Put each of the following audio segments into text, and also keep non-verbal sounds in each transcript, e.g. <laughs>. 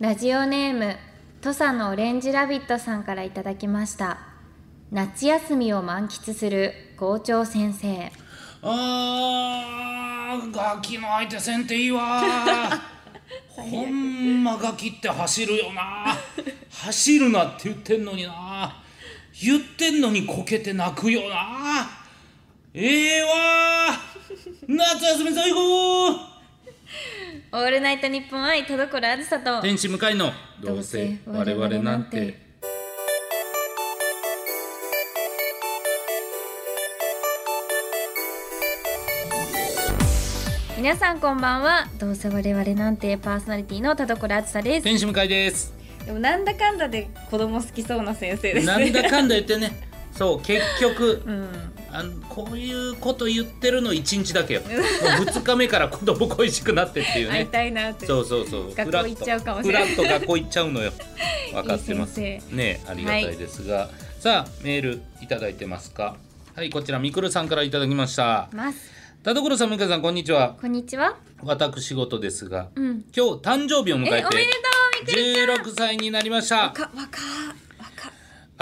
ラジオネーム土佐のオレンジラビットさんからいただきました。夏休みを満喫する校長先生。あーガキの相手せんていいわ。<laughs> ほんまガキって走るよな。走るなって言ってんのにな。言ってんのにこけて泣くよな。ええわ。夏休み最高オールナイトニッポン愛田所あずさと天使向かいのどうせ我々なんて皆さんこんばんは。どうせ我々なんてパーソナリティの田所あずさです。天使向かいです。でもなんだかんだで子供好きそうな先生ですね。なんだかんだ言ってね。そう結局うんあのこういうこと言ってるの1日だけよ。<laughs> もう2日目から子供恋しくなってっていう会いねたいなって。そうそうそう。学校行っちゃうかもしれない。フラッと学校行っちゃうのよ。分かってます。ねありがたいですが、さあメールいただいてますか？はいこちらみくるさんからいただきました。ます。田所さん向井さんこんにちは。こんにちは。私事ですがうん。今日誕生日を迎えてえおめでとうみくるちゃん16歳になりました。若若若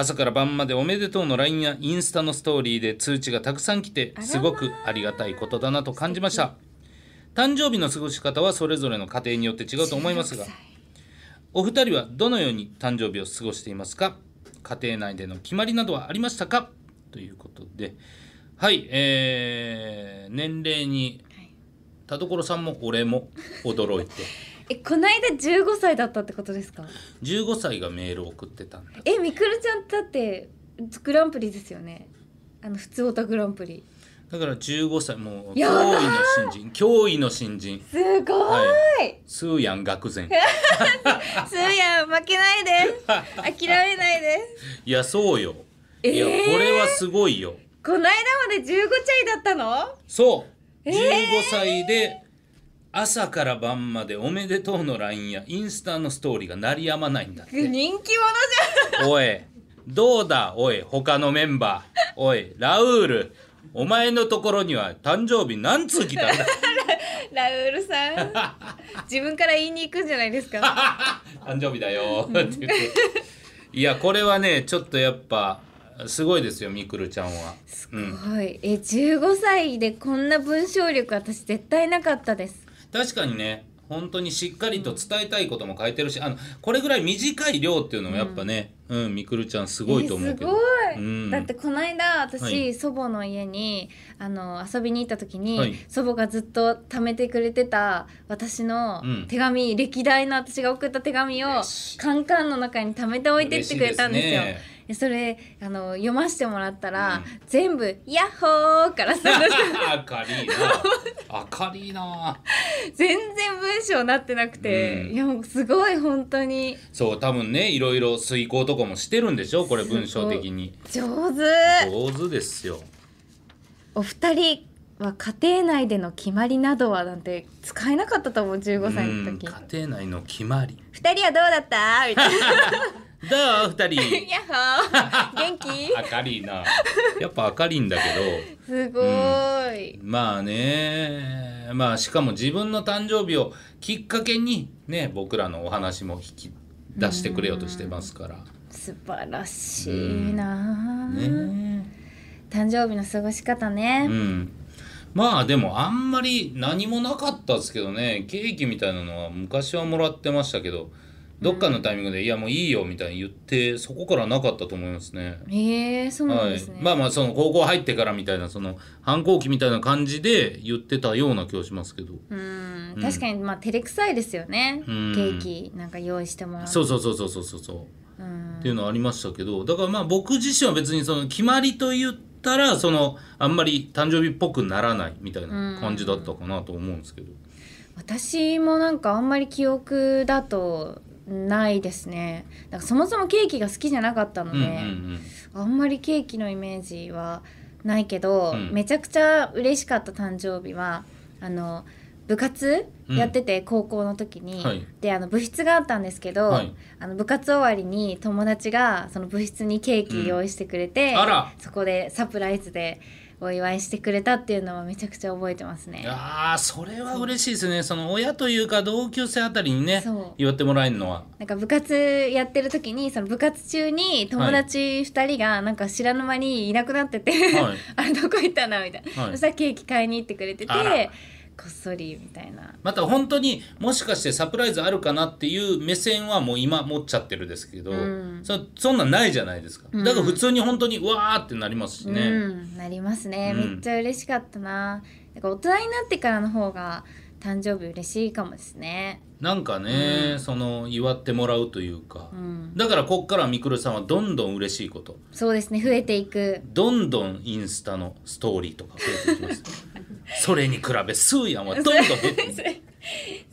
朝から晩までおめでとうの LINE やインスタのストーリーで通知がたくさん来てすごくありがたいことだなと感じました。誕生日の過ごし方はそれぞれの家庭によって違うと思いますが16歳お二人はどのように誕生日を過ごしていますか？家庭内での決まりなどはありましたか？ということで。はいえー、年齢にはい。田所さんも俺も驚いてえこないだ15歳だったってことですか？15歳がメールを送ってたんだ。えみくるちゃんだってグランプリですよね。あの普通オタグランプリ。だから15歳もう驚異の新人。驚異の新人。すごい、はスーヤン愕然。<laughs> すーやん負けないで。<laughs> 諦めないで。いやそうよ、えー？いやこれはすごいよ。この間まで15歳だったの？そう。えー？15歳で朝から晩までおめでとうの LINE やインスタのストーリーが鳴りやまないんだって。人気者じおいどうだ？おい他のメンバー。おいラウール。お前のところには誕生日何通来たんだ？ゃ <laughs> んラウールさん。自分から言いに行くんじゃないですか？<laughs> 誕生日だよ。って言って。いやこれはねちょっとやっぱすごいですよみくるちゃんは。すうんごい。え15歳でこんな文章力私絶対なかったです確かにね本当にしっかりと伝えたいことも書いてるしあのこれぐらい短い量っていうのもやっぱねうん、みくるちゃんすごいと思うけど、えすごい、うん。だってこの間私、はい。祖母の家にあの遊びに行った時に、はい。祖母がずっと貯めてくれてた私のうん。手紙、歴代の私が送った手紙をカンカンの中に貯めておいてってくれたんですよ。それあの読ませてもらったら、うん。全部「ヤッホー!」からスタートして明るいな。明るいな。全然文章なってなくて、うん。いやもうすごい本当に。そう多分ねいろいろ遂行とかもしてるんでしょこれ文章的に。上手。上手ですよ。お二人は家庭内での決まりなどはなんて使えなかったと思う15歳の時。うん家庭内の決まり。二人はどうだった？みたいな <laughs> どう二人。ヤッホー。元気？<laughs> 明るいな。やっぱ明るいんだけど。すごーい、まあね。まあしかも自分の誕生日をきっかけにね僕らのお話も引き出してくれようとしてますから。素晴らしいなあ、ね。誕生日の過ごし方ね、うん。まあでもあんまり何もなかったですけどね。ケーキみたいなのは昔はもらってましたけどどっかのタイミングで「いやもういいよ」みたいに言ってそこからなかったと思いますね。へえそうなんはいですね、、まあまあその高校入ってからみたいなその反抗期みたいな感じで言ってたような気がしますけど。うん。うん。確かにまあ照れくさいですよね、うん。ケーキなんか用意してもらうそうそうそうそうそうそうそう。うん。っていうのはありましたけど。だからまあ僕自身は別にその決まりと言ったらそのあんまり誕生日っぽくならないみたいな感じだったかなと思うんですけど、私もなんかあんまり記憶だとないですね。なんかそもそもケーキが好きじゃなかったので、うんうんうん。あんまりケーキのイメージはないけど、うん。めちゃくちゃ嬉しかった誕生日はあの部活やってて、高校の時に、はい。であの部室があったんですけど、はい。あの部活終わりに友達がその部室にケーキ用意してくれて、あら。そこでサプライズでお祝いしてくれたっていうのはめちゃくちゃ覚えてますね。あーそれは嬉しいですね。その親というか同級生あたりにね祝ってもらえるのは。なんか部活やってる時にその部活中に友達2人がなんか知らぬ間にいなくなってて、はい。<laughs> あれどこ行ったなみたいな、はい。そしたらケーキ買いに行ってくれててこっそりみたいな。また本当にもしかしてサプライズあるかなっていう目線はもう今持っちゃってるですけど、うん。そそんなんないじゃないですか、うん。だから普通に本当にうわーってなりますしね、うんなりますね、うん。めっちゃ嬉しかったな。なんか大人になってからの方が誕生日嬉しいかもですね。なんかね、その祝ってもらうというか、うん。だからこっからみくるさんはどんどん嬉しいこと。そうですね。増えていく。どんどんインスタのストーリーとか増えていきます <laughs> それに比べスーヤンはどんどん減っていく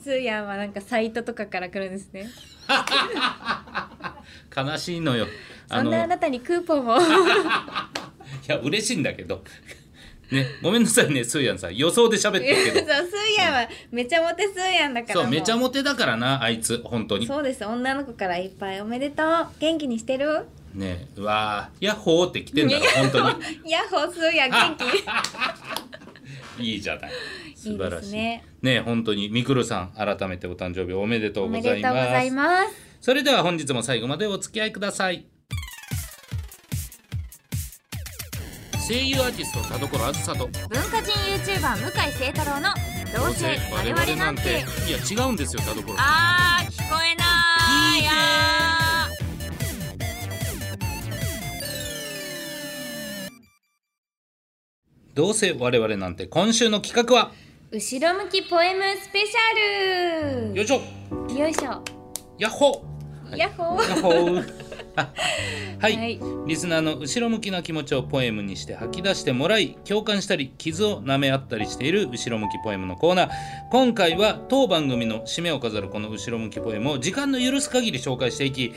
スーヤンはなんかサイトとかから来るんですね。<laughs> 悲しいのよ。そんなあなたにクーポンを。<laughs> いや嬉しいんだけど。ねごめんなさいねスーヤンさん。予想で喋ってるけ <laughs> そうスーヤンはめちゃモテスーヤンだからそうめちゃモテだからなあいつ。本当に。そうです女の子からいっぱいおめでとう。元気にしてる？ねうわーヤッホーって来てんだろ本当ヤッホースーヤン元気。にいいじゃない。素晴らしい。いいねね本当にみくるさん改めてお誕生日おめでとおうございます。います。それでは本日も最後までお付き合いください。声優アーティスト田所あずさと。文化人 YouTuber 向井聖太郎のどうせ我々なんて。いや違うんですよ田所あー聞こえないどうせ我々なんて今週の企画はー後ろ向きポエムスペシャル。よいしょ。よいしょ。ヤッホー。ヤッホー。ヤッホー <laughs> はい、はい。リスナーの後ろ向きな気持ちをポエムにして吐き出してもらい共感したり傷を舐め合ったりしている後ろ向きポエムのコーナー。今回は当番組の締めを飾るこの後ろ向きポエムを時間の許す限り紹介していき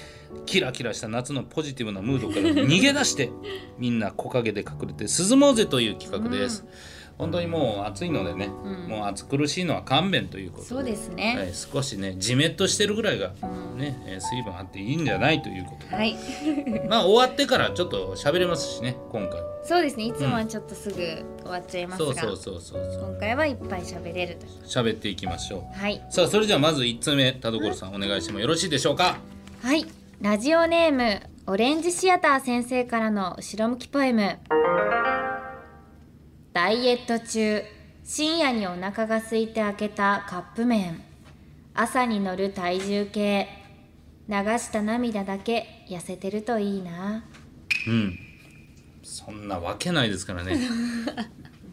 キラキラした夏のポジティブなムードから逃げ出してみんな木陰で隠れて涼もうぜという企画です、本当にもう暑いのでね、ん。もう暑苦しいのは勘弁ということで。そうですね。はい、少しねじめっとしてるぐらいが、うんねえー水分あっていいんじゃないということで。はい。<laughs> まあ終わってからちょっと喋れますしね今回。はそうですね。いつもはちょっとすぐ終わっちゃいますが、そうそうそうそうそう。今回はいっぱい喋れると。喋っていきましょはい。うさあそれじゃあまず1つ目田所さんお願いしてもよろしいでしょうか。はい。ラジオネームオレンジシアター先生からの後ろ向きポエムダイエット中深夜にお腹が空いて開けたカップ麺。朝に乗る体重計。流した涙だけ痩せてるといいな。うん。そんなわけないですからね。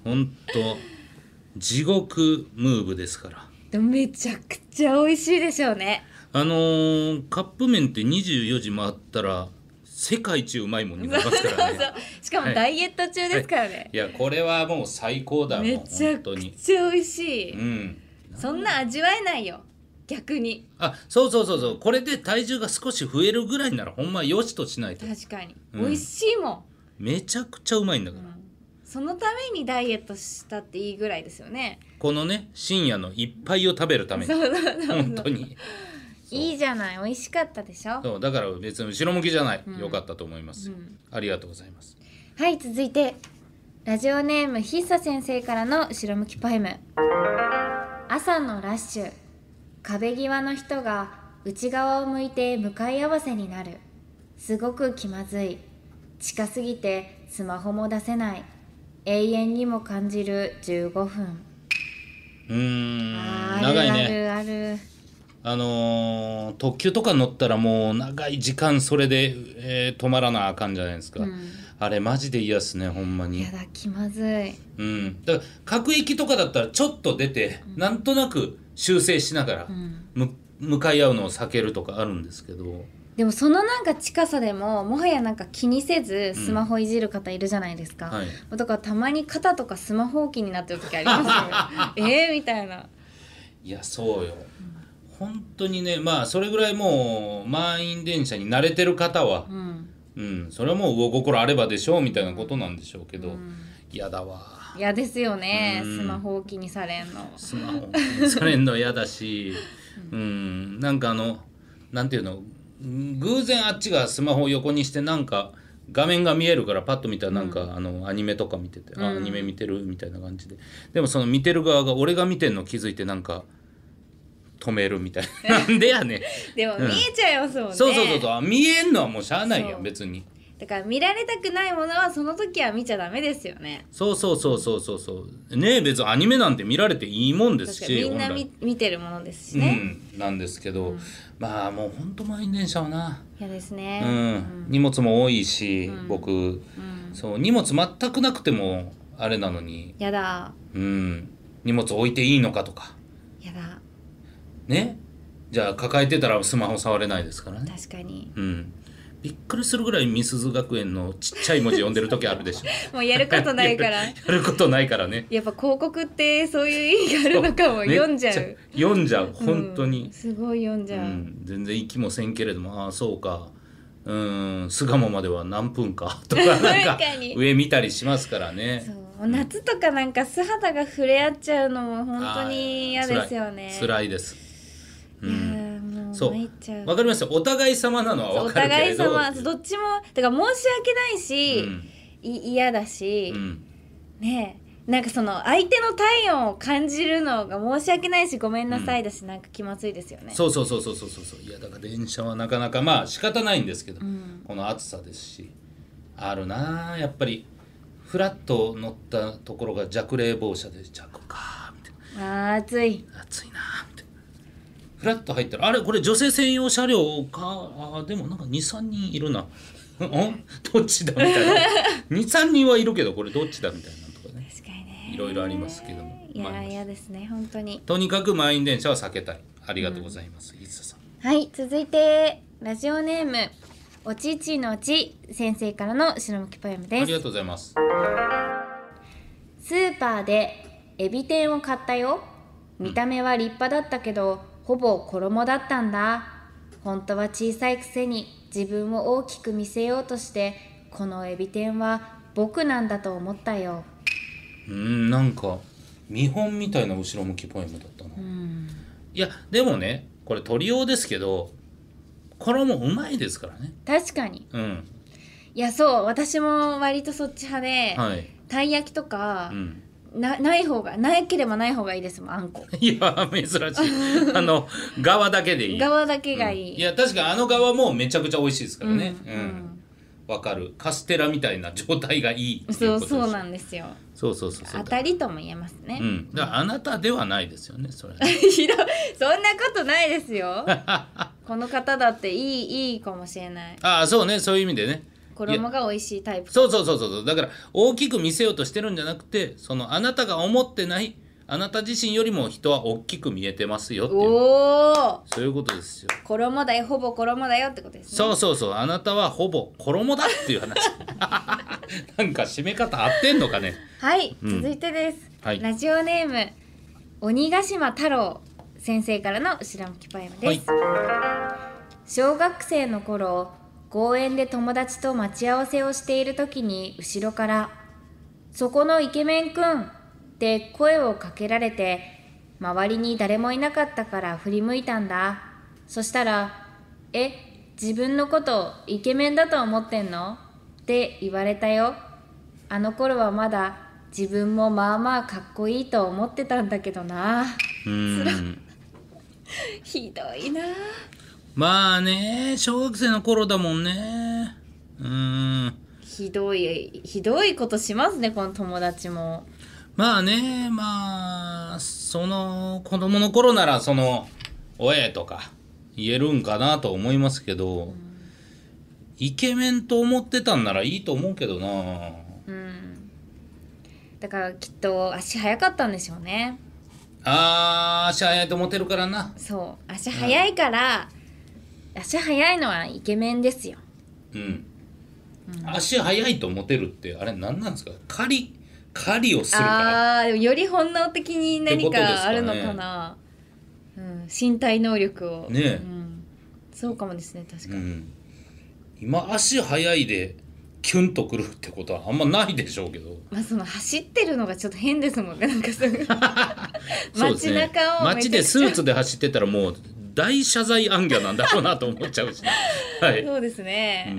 ほんと地獄ムーブですから。めちゃくちゃ美味しいでしょうね。あのーカップ麺って24時回ったら世界一うまいもんになりますからね。<laughs> しかもダイエット中ですからね、い。やこれはもう最高だもんめちゃくちゃ美味しい、うん。そんな味わえないよ。逆に。あそうそうそうそう。これで体重が少し増えるぐらいならほんまよしとしないと。確かに、うん。美味しいもん。めちゃくちゃうまいんだから、そのためにダイエットしたっていいぐらいですよね。このね深夜の一杯を食べるために。そうそうそう。本当にいいじゃない。美味しかったでしょ？そう。だから別に後ろ向きじゃない、うん。よかったと思います、うん。ありがとうございます。はい続いてラジオネームひっさ先生からの後ろ向きポエム。朝のラッシュ。壁際の人が内側を向いて向かい合わせになる。すごく気まずい。近すぎてスマホも出せない。永遠にも感じる。15分。うーん。長いね。あるあるあのー特急とか乗ったらもう長い時間それで、えー止まらなあかんじゃないですか、うん。あれマジで嫌っすねほんまに。やだ気まずい。うん。だから各駅とかだったらちょっと出て、なんとなく修正しながら、うん。む向かい合うのを避けるとかあるんですけど。でもそのなんか近さでももはやなんか気にせずスマホいじる方いるじゃないですか、はい。だからたまに肩とかスマホ置きになってる時ありますよ <laughs> えーみたいな。いやそうよ、本当にねまあそれぐらいもう満員電車に慣れてる方はう、ん。うん、それはもう魚心あればでしょうみたいなことなんでしょうけど、うん。嫌だわ。嫌ですよねうん。スマホ置きにされんの。スマホされんの嫌だし、うん、なんかあのなんていうの偶然あっちがスマホを横にしてなんか画面が見えるからパッと見たらなんか、あのアニメとか見てて、あアニメ見てるみたいな感じで。でもその見てる側が俺が見てんの気づいてなんか止めるみたいな。<laughs> なんでやねん。でも見えちゃいますもんね、そうそうそうそう。見えんのはもうしゃあないやそうん別に。だから見られたくないものはその時は見ちゃダメですよね。そうそうそうそうそうそう。ねえ別にアニメなんて見られていいもんですしみんな見見てるものですしね、うん、なんですけど、まあもうほんと満員電車はな、嫌ですうね、ん。荷物も多いし、僕。うん。そう荷物全くなくてもあれなのに、やだ。うん、荷物置いていいのかとか。やだね。じゃあ抱えてたらスマホ触れないですからね、確かに。うん、びっくりするぐらいみすず学園のちっちゃい文字読んでる時あるでしょ。<laughs> もうやることないから。<laughs> やることないからね。やっぱ広告ってそういう意味があるのかも。読んじゃう。ち読んじゃう。本当に。うん、すごい読んじゃう、うん、全然息もせんけれどもああそうか。うん。巣鴨までは何分か。<laughs> とかなんか上見たりしますからね。そう。夏とかなんか素肌が触れ合っちゃうのも本当に嫌ですよね。辛いです、そう。わかりますよ。お互い様なのはおわかるけ互い様。どっちもだから申し訳ないし、うん。だし、うん。ねえ。なんかその相手の体温を感じるのが申し訳ないしごめんなさいだし、なんか気まずいですよね。そうそうそうそうそうそういやだから電車はなかなかまあ仕方ないんですけど、ん。この暑さですし。あるなあやっぱり。フラッと乗ったところが弱冷房車で弱かみたいな。あー暑い。暑いなあ。みたいなフラッと入ったらあれこれ女性専用車両か？あでもなんか23人いるな。<laughs> んどっちだみたいな。23人はいるけどこれどっちだみたいなとかね。確かにね。いろいろありますけども。いや嫌ですね本当に。とにかく満員電車は避けたい。ありがとうございます、伊豆さん。はい続いてラジオネームおちちのち先生からの白むきポエムありがですとうございます。スーパーでエビ天を買ったよ。見た目は立派だったけど、ほぼ衣だったんだ。本当は小さいくせに自分を大きく見せようとしてこのエビ天は僕なんだと思ったよ。うんなんか見本みたいな後ろ向きポエムだったな、うん。いやでもねこれ取りようですけど衣うまいですからね。確かに。うん。いやそう私も割とそっち派で、はい、たい焼きとかう、ん、なない方がなければない方がいいですもんあんこ。<laughs> いや珍しい。<laughs> あの側だけでいい。側だけがいい、いや確かにあの側もめちゃくちゃ美味しいですからね。ううん。んわ、かる。カステラみたいな状態がいいそうそうなんですよ。そうそうそう当たりとも言えますね、うん。だからあなたではないですよねそれ。<laughs> そんなことないですよ。この方だっていいいいかもしれない。ああそうね。そういう意味でね衣が美味しいタイプ。そうそうそうそうだから大きく見せようとしてるんじゃなくてそのあなたが思ってないあなた自身よりも人は大きく見えてますよっていう。おおそういうことですよ。衣だよほぼ衣だよってことですね。そうそうそう。あなたはほぼ衣だっていう話。<laughs> なんか締め方合ってんのかね。はい、うん。続いてです、はい。ラジオネーム鬼ヶ島太郎先生からの後ろ向きポエムです、小学生の頃公園で友達と待ち合わせをしている時に後ろから「そこのイケメンくん」って声をかけられて周りに誰もいなかったから振り向いたんだそしたら「え自分のことイケメンだと思ってんの?」って言われたよ。あの頃はまだ自分もまあまあかっこいいと思ってたんだけどな。うーん。<laughs> ひどいなまあね小学生の頃だもんね。うーん。ひどいひどいことしますねこの友達も。まあねまあその子供の頃ならその「おえ」とか言えるんかなと思いますけど、イケメンと思ってたんならいいと思うけどな。うん。だからきっと足早かったんでしょうね。あー足早いと思ってるからな。そう足早いから、足早いのはイケメンですよ。うん、足早いと思ってるってあれ何なんですか？狩り狩りをするから。あーでもより本能的に何かあるのかな。うん、身体能力を。ね。えうん、そうかもですね確かに、うん、今足早いでキュンとくるってことはあんまないでしょうけど。まあその走ってるのがちょっと変ですもんねなんかすぐ <laughs> <laughs> そうですね。街中をめちゃくちゃ街でスーツで走ってたらもう大謝罪暗記なんだろうなと思っちゃうし、<laughs> はい、そうですね、ううん。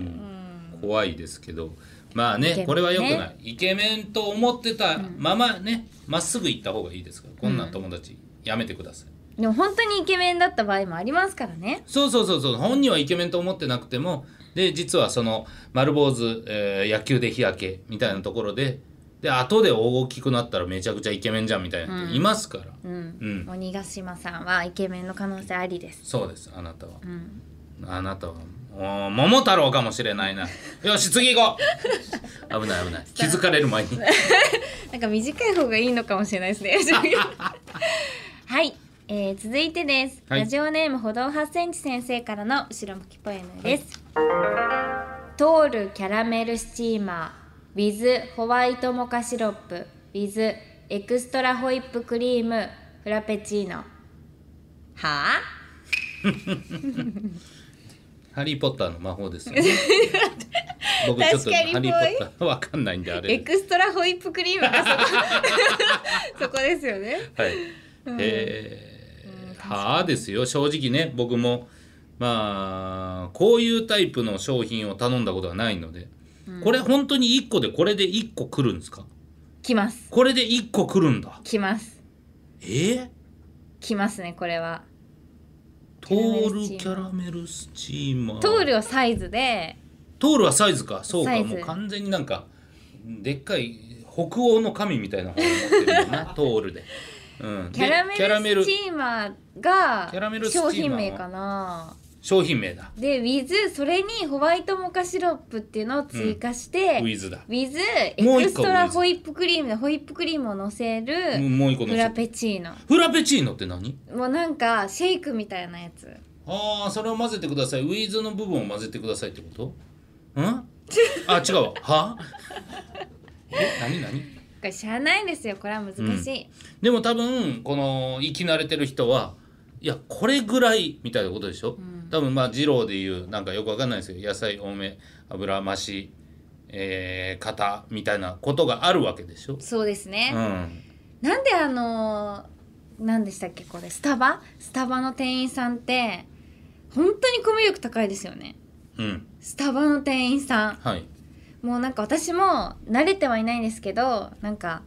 ん怖いですけど。まあねね。これは良くない。イケメンと思ってたままねまっすぐ行った方がいいですからこんな友達やめてください、でも本当にイケメンだった場合もありますからね。そうそうそうそう。本人はイケメンと思ってなくてもで実はその丸坊主、えー野球で日焼けみたいなところでで後で大きくなったらめちゃくちゃイケメンじゃんみたいな人いますから、うん、うん。鬼ヶ島さんはイケメンの可能性ありです。そうですあなたは、ん。あなたはお桃太郎かもしれないな。<laughs> よし次行こう。危ない危ない。<laughs> 気づかれる前に。<laughs> なんか短い方がいいのかもしれないですね。はい、えー続いてです、はい。ラジオネーム歩道8センチ先生からの後ろ向きポエムです、トールキャラメルスチーマー with ホワイトモカシロップ with エクストラホイップクリームフラペチーノはあハリー・ポッターの魔法ですよね。<laughs> 僕ちょっとハリー・ポッターわかんないんであれ。エクストラホイップクリームがそこ。<laughs> そこですよね。はい。えー、はあですよ。正直ね僕もまあこういうタイプの商品を頼んだことはないので、これ本当に1個でこれで1個来るんですか？来ます。これで1個来るんだ。来ます。え？ー、来ますねこれは。トールキャラメルスチーマー。トールはサイズで。トールはサイズか。そうか。もう完全になんかでっかい北欧の神みたいな方を持ってるよな。<laughs> トールで、うん、でキャラメルルスチーマーが商品名かな商品名だ。で with それにホワイトモカシロップっていうのを追加して、ウィズだ。with エクストラ with ホイップクリームでホイップクリームを乗せるもう一個のフラペチーノ。フラペチーノって何？もうなんかシェイクみたいなやつ。ああそれを混ぜてください。ウィズの部分を混ぜてくださいってこと？ん？<laughs> あ違うわ。は？え何何？これ知らないですよ。これは難しい、でも多分この生き慣れてる人はいやこれぐらいみたいなことでしょ、多分まあ二郎でいうなんかよくわかんないですよ野菜多め油増し、えー、型みたいなことがあるわけでしょ、そうですね、うん、なんであのー何でしたっけこれ？スタバ？スタバの店員さんって本当にコミュ力高いですよね。うん、スタバの店員さん。はい。もうなんか私も慣れてはいないんですけどなんか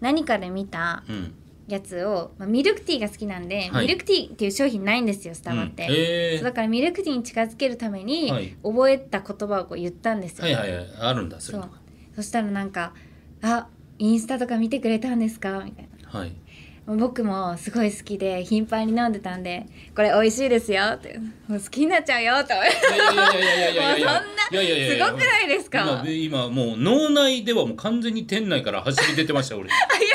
何かで見たうんやつを、まあ、ミルクティーが好きなんで、はい。ミルクティーっていう商品ないんですよスタバって、うん。え。ーそうだからミルクティーに近づけるためにはい。覚えた言葉をこう言ったんですよ、はいはいはい。あるんだそれそう。そしたらなんか「あインスタとか見てくれたんですか?」みたいな。はい僕もすごい好きで頻繁に飲んでたんで「これ美味しいですよ」って「もう好きになっちゃうよ」と。もうそんなすごくないですか？今今もう脳内ではもう完全に店内から走り出てました俺。<laughs> い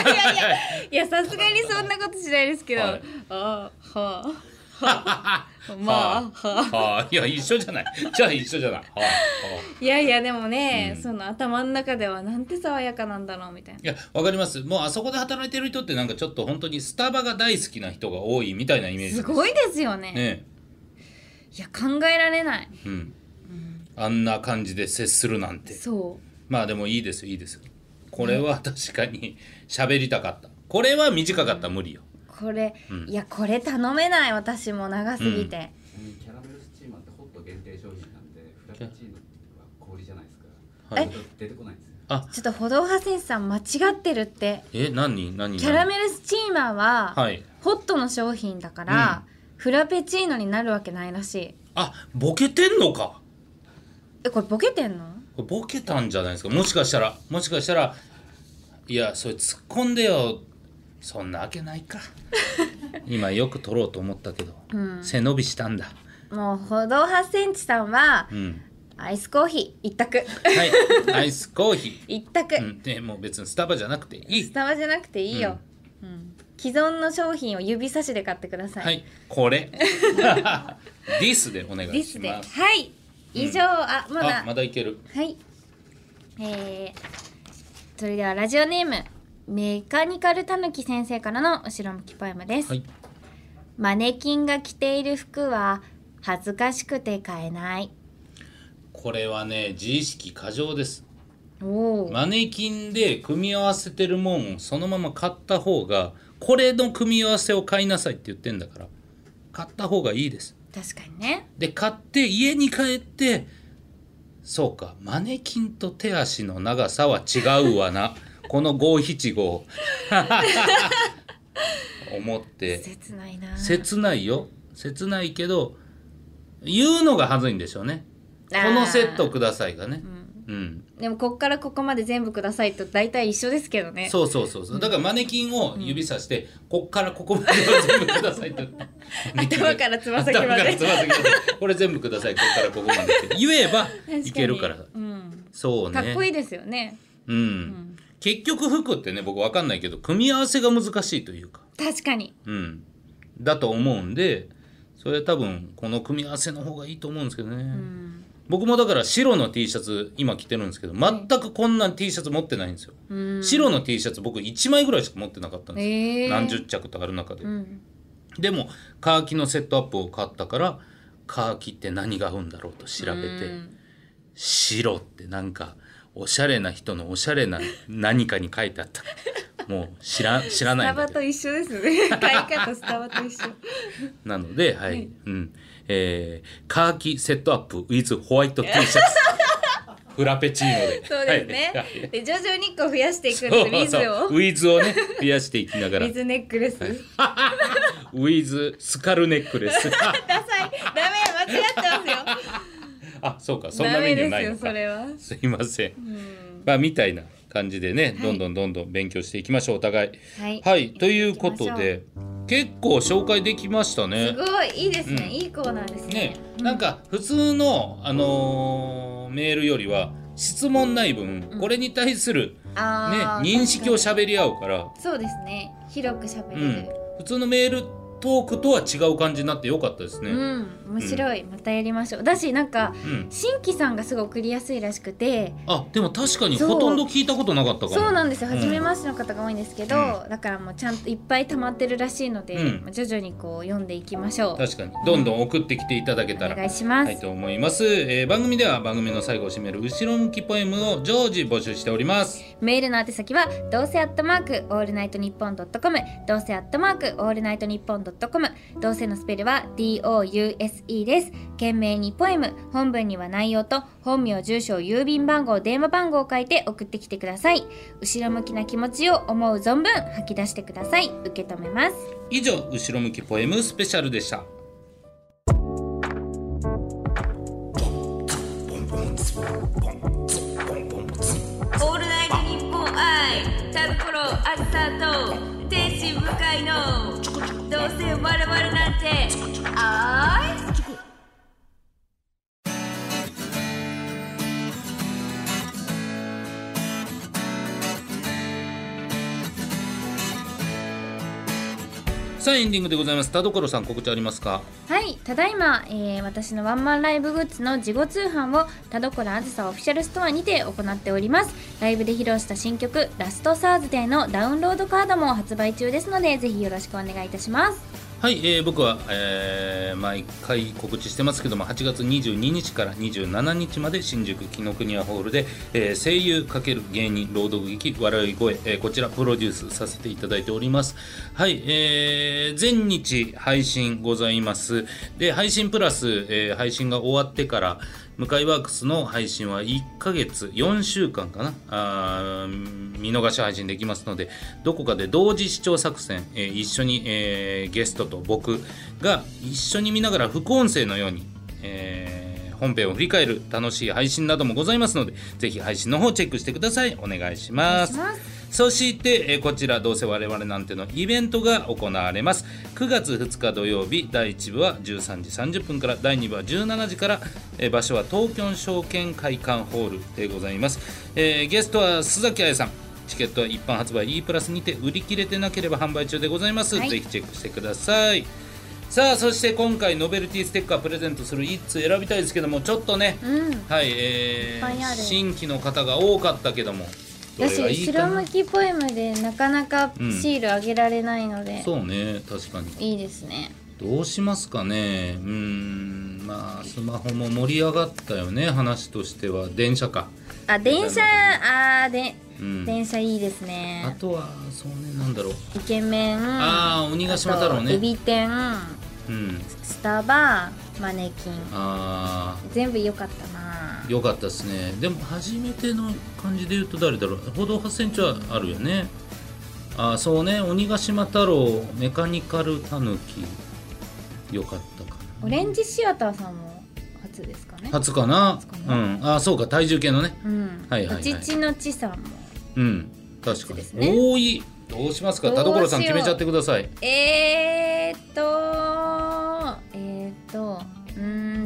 やいやいや。いやさすがにそんなことしないですけど、はい。ああはあはあ <laughs> まあ。はあはあ。いや一緒じゃない。<laughs> じゃあ一緒じゃない。はあ、はあ、いやいやでもね、うん。その頭の中ではなんて爽やかなんだろうみたいな。いやわかります。もうあそこで働いてる人ってなんかちょっと本当にスタバが大好きな人が多いみたいなイメージす。ごいですよね。ね。いや考えられない。うん、あんな感じで接するなんて。そまあでもいいですよいいですよ。これは確かに喋りたかった。これは短かったら無理よ。うこれ、うん。いやこれ頼めない私も長すぎて、ちなみにキャラメルスチーマーってホット限定商品なんでフラペチーノは氷じゃないですか。ら、はい。出てこないんですよ。あ。ちょっと歩道派選手さん間違ってるって。え何？何？キャラメルスチーマーは、はい。ホットの商品だから、フラペチーノになるわけないらしい。あボケてんのか？えこれボケてんの？これボケたんじゃないですか？もしかしたらもしかしたらいやそれ突っ込んでよそんなわけないか。<laughs> 今よく取ろうと思ったけど、うん。背伸びしたんだ。もう歩道8センチさんはうん。アイスコーヒー一択。はい。アイスコーヒ一択、ー、うん、でもう別にスタバじゃなくていい。スタバじゃなくていいよ、うん。既存の商品を指差しで買ってください、はい。これ。<laughs> ディスでお願いします。はい。以上、あまだ。あまだいける。はい。えー、それではラジオネームメカニカルたぬき先生からの後ろ向きポエムです、はい。マネキンが着ている服は恥ずかしくて買えない。これはね自意識過剰です。マネキンで組み合わせてるもんをそのまま買った方がこれの組み合わせを買いなさいって言ってんだから買った方がいいです。確かにね。で買って家に帰ってそうかマネキンと手足の長さは違うわなこの五七五。<laughs> 思って。切ないな。切ないよ。切ないけど言うのがはずいんでしょうね。このセットくださいがね。うん。うん。でもこっからここまで全部くださいと大体一緒ですけどね。そうそうそうそう。だからマネキンを指さして、こっからここまでは全部くださいって <laughs> 頭からつま先まで。先まで。これ全部ください。こっからここまでって。言えばいけるから。うん、そうね。かっこいいですよね。うん、結局服ってね僕わかんないけど組み合わせが難しいというか。確かに。うん。だと思うんでそれ多分この組み合わせの方がいいと思うんですけどね、うん。僕もだから白の T シャツ今着てるんですけど全くこんな T シャツ持ってないんですよ、うん。白の T シャツ僕1枚ぐらいしか持ってなかったんですよ、え。ー、何十着とある中で、うん。でもカーキのセットアップを買ったからカーキって何が合うんだろうと調べて、うん。白ってなんかおしゃれな人のおしゃれな何かに書いてあった。もう知ら <laughs> 知らスタバないんだけど。と一緒ですね。買い方スタバと一緒。<laughs> なのではい、はいうん。えーカーキセットアップ with ホワイト T シャツ。<laughs> フラペチーノで。そうですね、はい。で徐々にこう増やしていくんですウィズをウィズをね増やしていきながら。ウィズネックレス、ウィズスカルネックレス。ダサい。ダメ間違ってますよあそうかそんなダメメニューないのか。それは。すいません。うん。まあみたいな感じでね、い。どんどんどんどん勉強していきましょうお互い。はい。はいということで結構紹介できましたね。すごいいいですね、うん。いいコーナーですね。ね、うなんか普通の、あのーメールよりは質問ない分、うん。これに対する、ね、認識を喋り合うから、にそうですね。広く喋れうん。る、普通のメールトークとは違う感じになってよかったですね。うん、面白い、またやりましょう。だしなんかうん。新規さんがすごい送りやすいらしくて。あでも確かにほとんど聞いたことなかったかも。そうなんですよ。うん初めましての方が多いんですけど、うだからもうちゃんといっぱい溜まってるらしいので、徐々にこう読んでいきましょう。確かにどんどん送ってきていただけたおら。願いします、はいと思います、えー番組では番組の最後を締める後ろ向きポエムを常時募集しております。メールの宛先はどうせアットマークオールナイトニッポンドットコム。どうせアットマークオールナイトニッポンドットコム。どうせのスペルは DOUSE です。件名にポエム。本文には内容と本名住所郵便番号電話番号を書いて送ってきてください。後ろ向きな気持ちを思う存分吐き出してください。受け止めます。以上後ろ向きポエムスペシャルでした。オールナイトニッポン愛タルコロアスターと天使向かいのどうせ我々なんてあさあエンディングでございます。田所さん告知ありますか？はい、ただいま、えー私のワンマンライブグッズの事後通販を田所あずさオフィシャルストアにて行っております。ライブで披露した新曲「ラストサーズデー」のダウンロードカードも発売中ですのでぜひよろしくお願いいたします。はい、えー僕は、えー毎回告知してますけども8月22日から27日まで新宿紀ノ国屋ホールで、えー声優×芸人朗読劇笑い声、えーこちらプロデュースさせていただいております。はい、えー全日配信ございます。で配信プラス、えー配信が終わってから向井ワークスの配信は1ヶ月4週間かな？あ見逃し配信できますのでどこかで同時視聴作戦、えー一緒に、えーゲストと僕が一緒に見ながら副音声のように、えー本編を振り返る楽しい配信などもございますのでぜひ配信の方チェックしてください。お願いします。そして、えーこちらどうせ我々なんてのイベントが行われます。9月2日土曜日第1部は13時30分から第2部は17時から、えー場所は東京証券会館ホールでございます、えーゲストは須崎彩さん。チケットは一般発売 E プラスにて売り切れてなければ販売中でございます、はい。ぜひチェックしてください。さあそして今回ノベルティステッカープレゼントする1通選びたいですけどもちょっとね、新規の方が多かったけども。どだしいかな。後ろ向きポエムでなかなかうんシールあげられないので、そうね。確かに。いいですね。どうしますかね。うーん。まあスマホも盛り上がったよね。話としては。電車か。あ電車あーでうん。電車いいですあねとはそうね。なんだろう。イケメン。ああ鬼ヶ島太郎ね。ビ天。うん。スタバマネキン。あ全部良かったな。ーよかったですね。でも初めての感じで言うと誰だろう。歩道8センチはあるよね。あそうね。鬼ヶ島太郎メカニカルタヌキよかったかオレンジシアターさんも初ですかね。な。初かな。うん。あそうか。体重計のね。うん、はいはいはい。おちちのちさんも。うん。確かに、初ですね。多い。どうしますか。田所さん決めちゃってください。えー、っと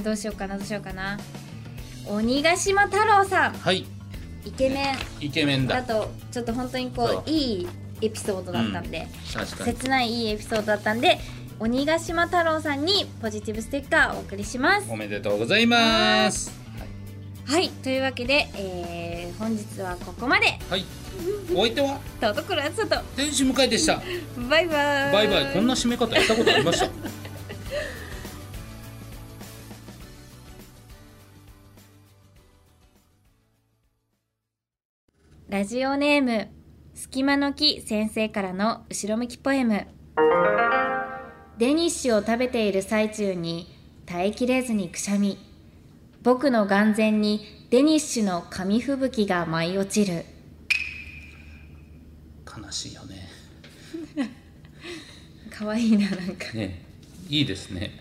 どうしようかなどうしようかな。鬼ヶ島太郎さん。はい。イケメイケメンンだ。だとちょっと本当にこそう。ういいエピソードだったんで、確かに。切ないいいエピソードだったんで鬼ヶ島太郎さんにポジティブステッカーをお送りします。おめでとうございます。はい。というわけで、えー、本日はここまで。はい。お相手は？田所あつさと。天使向井でした。バイバイ。バイバイ。こんな締め方やったことありました？ラジオネーム隙間の木先生からの後ろ向きポエム。デニッシュを食べている最中に耐えきれずにくしゃみ。僕の眼前にデニッシュの紙吹雪が舞い落ちる。悲しいよね。かわいいななんか。ねいいですね、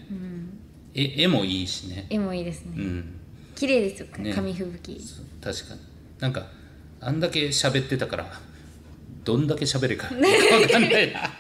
え絵もいいしね。絵もいいですね。うん。綺麗ですよ、ね。紙吹雪。確かに。なんかあんだけ喋ってたからどんだけ喋れか <laughs> 分かんないな